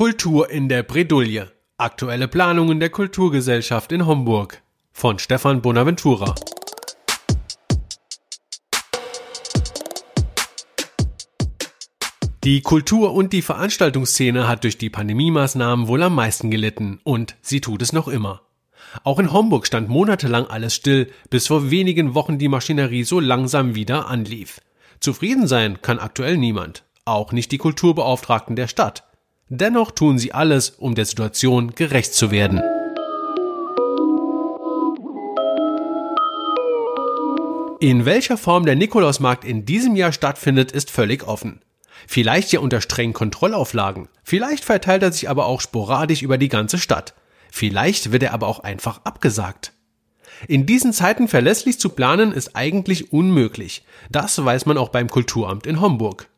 Kultur in der Bredouille. Aktuelle Planungen der Kulturgesellschaft in Homburg. Von Stefan Bonaventura. Die Kultur- und die Veranstaltungsszene hat durch die Pandemiemaßnahmen wohl am meisten gelitten und sie tut es noch immer. Auch in Homburg stand monatelang alles still, bis vor wenigen Wochen die Maschinerie so langsam wieder anlief. Zufrieden sein kann aktuell niemand, auch nicht die Kulturbeauftragten der Stadt. Dennoch tun sie alles, um der Situation gerecht zu werden. In welcher Form der Nikolausmarkt in diesem Jahr stattfindet, ist völlig offen. Vielleicht ja unter strengen Kontrollauflagen, vielleicht verteilt er sich aber auch sporadisch über die ganze Stadt. Vielleicht wird er aber auch einfach abgesagt. In diesen Zeiten verlässlich zu planen ist eigentlich unmöglich. Das weiß man auch beim Kulturamt in Homburg.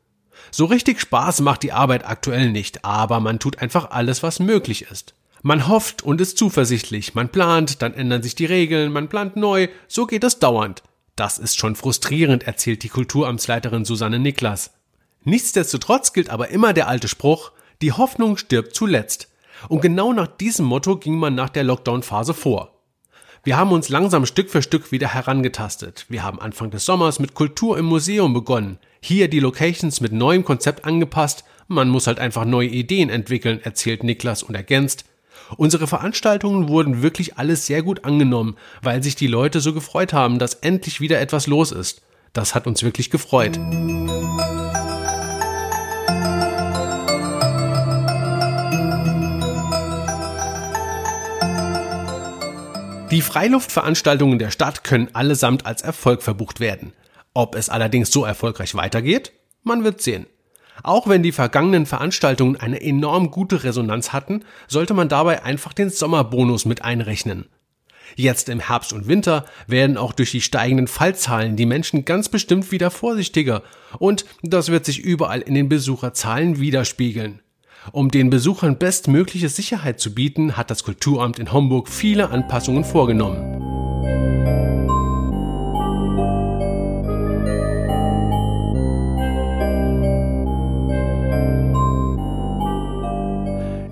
So richtig Spaß macht die Arbeit aktuell nicht, aber man tut einfach alles, was möglich ist. Man hofft und ist zuversichtlich, man plant, dann ändern sich die Regeln, man plant neu, so geht es dauernd. Das ist schon frustrierend, erzählt die Kulturamtsleiterin Susanne Niklas. Nichtsdestotrotz gilt aber immer der alte Spruch, die Hoffnung stirbt zuletzt. Und genau nach diesem Motto ging man nach der Lockdown-Phase vor. Wir haben uns langsam Stück für Stück wieder herangetastet. Wir haben Anfang des Sommers mit Kultur im Museum begonnen. Hier die Locations mit neuem Konzept angepasst. Man muss halt einfach neue Ideen entwickeln, erzählt Niklas und ergänzt. Unsere Veranstaltungen wurden wirklich alles sehr gut angenommen, weil sich die Leute so gefreut haben, dass endlich wieder etwas los ist. Das hat uns wirklich gefreut. Die Freiluftveranstaltungen der Stadt können allesamt als Erfolg verbucht werden. Ob es allerdings so erfolgreich weitergeht? Man wird sehen. Auch wenn die vergangenen Veranstaltungen eine enorm gute Resonanz hatten, sollte man dabei einfach den Sommerbonus mit einrechnen. Jetzt im Herbst und Winter werden auch durch die steigenden Fallzahlen die Menschen ganz bestimmt wieder vorsichtiger und das wird sich überall in den Besucherzahlen widerspiegeln. Um den Besuchern bestmögliche Sicherheit zu bieten, hat das Kulturamt in Homburg viele Anpassungen vorgenommen.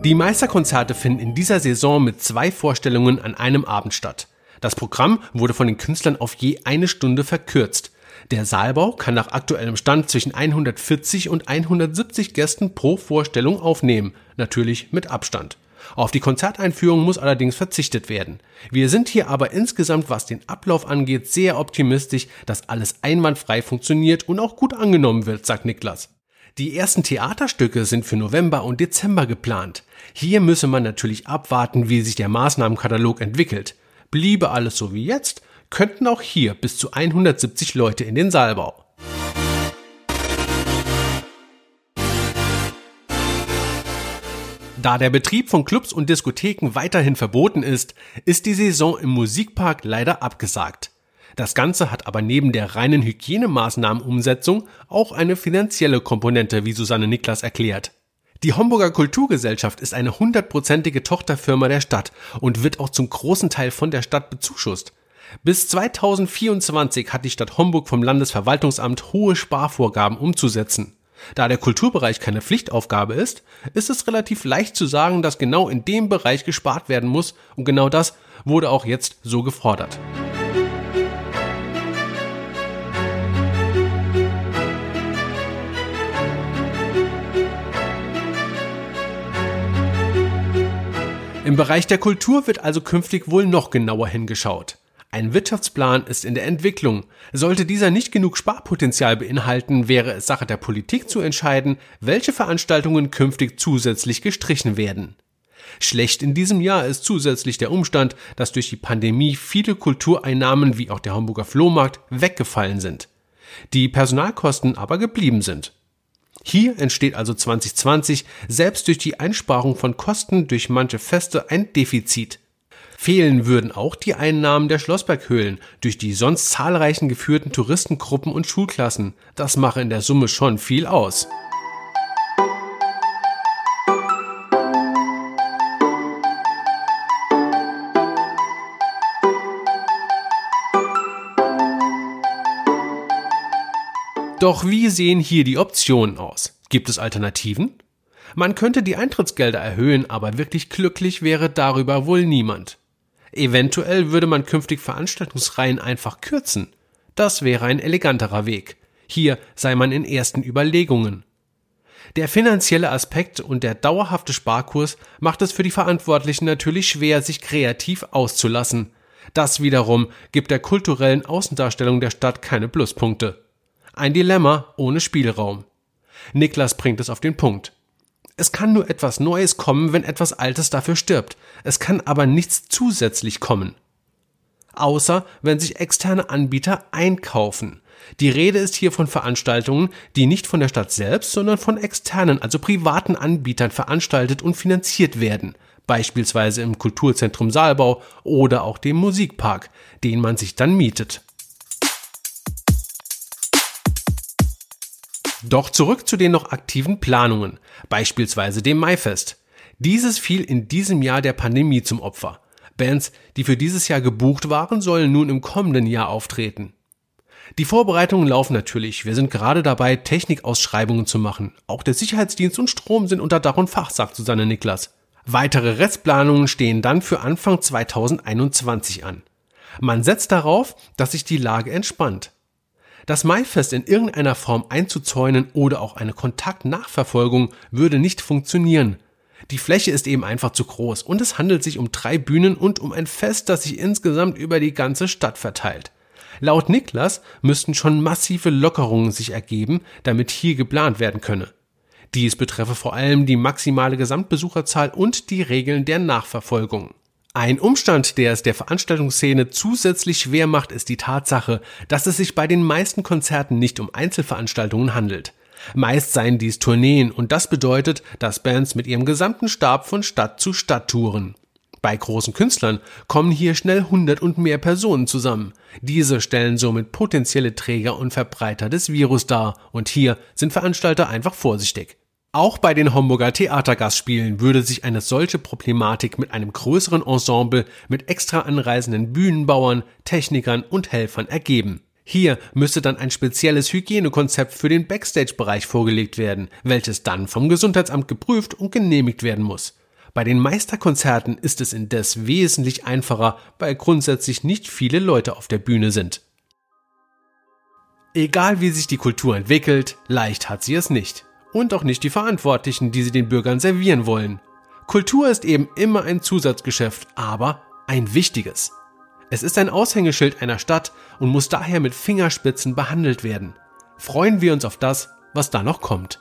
Die Meisterkonzerte finden in dieser Saison mit zwei Vorstellungen an einem Abend statt. Das Programm wurde von den Künstlern auf je eine Stunde verkürzt. Der Saalbau kann nach aktuellem Stand zwischen 140 und 170 Gästen pro Vorstellung aufnehmen, natürlich mit Abstand. Auf die Konzerteinführung muss allerdings verzichtet werden. Wir sind hier aber insgesamt, was den Ablauf angeht, sehr optimistisch, dass alles einwandfrei funktioniert und auch gut angenommen wird, sagt Niklas. Die ersten Theaterstücke sind für November und Dezember geplant. Hier müsse man natürlich abwarten, wie sich der Maßnahmenkatalog entwickelt. Bliebe alles so wie jetzt, könnten auch hier bis zu 170 Leute in den Saalbau. Da der Betrieb von Clubs und Diskotheken weiterhin verboten ist, ist die Saison im Musikpark leider abgesagt. Das Ganze hat aber neben der reinen Hygienemaßnahmenumsetzung auch eine finanzielle Komponente, wie Susanne Niklas erklärt. Die Homburger Kulturgesellschaft ist eine hundertprozentige Tochterfirma der Stadt und wird auch zum großen Teil von der Stadt bezuschusst. Bis 2024 hat die Stadt Homburg vom Landesverwaltungsamt hohe Sparvorgaben umzusetzen. Da der Kulturbereich keine Pflichtaufgabe ist, ist es relativ leicht zu sagen, dass genau in dem Bereich gespart werden muss und genau das wurde auch jetzt so gefordert. Im Bereich der Kultur wird also künftig wohl noch genauer hingeschaut. Ein Wirtschaftsplan ist in der Entwicklung. Sollte dieser nicht genug Sparpotenzial beinhalten, wäre es Sache der Politik zu entscheiden, welche Veranstaltungen künftig zusätzlich gestrichen werden. Schlecht in diesem Jahr ist zusätzlich der Umstand, dass durch die Pandemie viele Kultureinnahmen wie auch der Hamburger Flohmarkt weggefallen sind. Die Personalkosten aber geblieben sind. Hier entsteht also 2020 selbst durch die Einsparung von Kosten durch manche Feste ein Defizit. Fehlen würden auch die Einnahmen der Schlossberghöhlen durch die sonst zahlreichen geführten Touristengruppen und Schulklassen. Das mache in der Summe schon viel aus. Doch wie sehen hier die Optionen aus? Gibt es Alternativen? Man könnte die Eintrittsgelder erhöhen, aber wirklich glücklich wäre darüber wohl niemand. Eventuell würde man künftig Veranstaltungsreihen einfach kürzen. Das wäre ein eleganterer Weg. Hier sei man in ersten Überlegungen. Der finanzielle Aspekt und der dauerhafte Sparkurs macht es für die Verantwortlichen natürlich schwer, sich kreativ auszulassen. Das wiederum gibt der kulturellen Außendarstellung der Stadt keine Pluspunkte. Ein Dilemma ohne Spielraum. Niklas bringt es auf den Punkt. Es kann nur etwas Neues kommen, wenn etwas Altes dafür stirbt. Es kann aber nichts zusätzlich kommen. Außer wenn sich externe Anbieter einkaufen. Die Rede ist hier von Veranstaltungen, die nicht von der Stadt selbst, sondern von externen, also privaten Anbietern veranstaltet und finanziert werden, beispielsweise im Kulturzentrum Saalbau oder auch dem Musikpark, den man sich dann mietet. Doch zurück zu den noch aktiven Planungen, beispielsweise dem Maifest. Dieses fiel in diesem Jahr der Pandemie zum Opfer. Bands, die für dieses Jahr gebucht waren, sollen nun im kommenden Jahr auftreten. Die Vorbereitungen laufen natürlich. Wir sind gerade dabei, Technikausschreibungen zu machen. Auch der Sicherheitsdienst und Strom sind unter Dach und Fach, sagt Susanne Niklas. Weitere Restplanungen stehen dann für Anfang 2021 an. Man setzt darauf, dass sich die Lage entspannt. Das Maifest in irgendeiner Form einzuzäunen oder auch eine Kontaktnachverfolgung würde nicht funktionieren. Die Fläche ist eben einfach zu groß und es handelt sich um drei Bühnen und um ein Fest, das sich insgesamt über die ganze Stadt verteilt. Laut Niklas müssten schon massive Lockerungen sich ergeben, damit hier geplant werden könne. Dies betreffe vor allem die maximale Gesamtbesucherzahl und die Regeln der Nachverfolgung. Ein Umstand, der es der Veranstaltungsszene zusätzlich schwer macht, ist die Tatsache, dass es sich bei den meisten Konzerten nicht um Einzelveranstaltungen handelt. Meist seien dies Tourneen und das bedeutet, dass Bands mit ihrem gesamten Stab von Stadt zu Stadt touren. Bei großen Künstlern kommen hier schnell hundert und mehr Personen zusammen. Diese stellen somit potenzielle Träger und Verbreiter des Virus dar und hier sind Veranstalter einfach vorsichtig. Auch bei den Homburger Theatergastspielen würde sich eine solche Problematik mit einem größeren Ensemble mit extra anreisenden Bühnenbauern, Technikern und Helfern ergeben. Hier müsste dann ein spezielles Hygienekonzept für den Backstage-Bereich vorgelegt werden, welches dann vom Gesundheitsamt geprüft und genehmigt werden muss. Bei den Meisterkonzerten ist es indes wesentlich einfacher, weil grundsätzlich nicht viele Leute auf der Bühne sind. Egal wie sich die Kultur entwickelt, leicht hat sie es nicht und auch nicht die Verantwortlichen, die sie den Bürgern servieren wollen. Kultur ist eben immer ein Zusatzgeschäft, aber ein wichtiges. Es ist ein Aushängeschild einer Stadt und muss daher mit Fingerspitzen behandelt werden. Freuen wir uns auf das, was da noch kommt.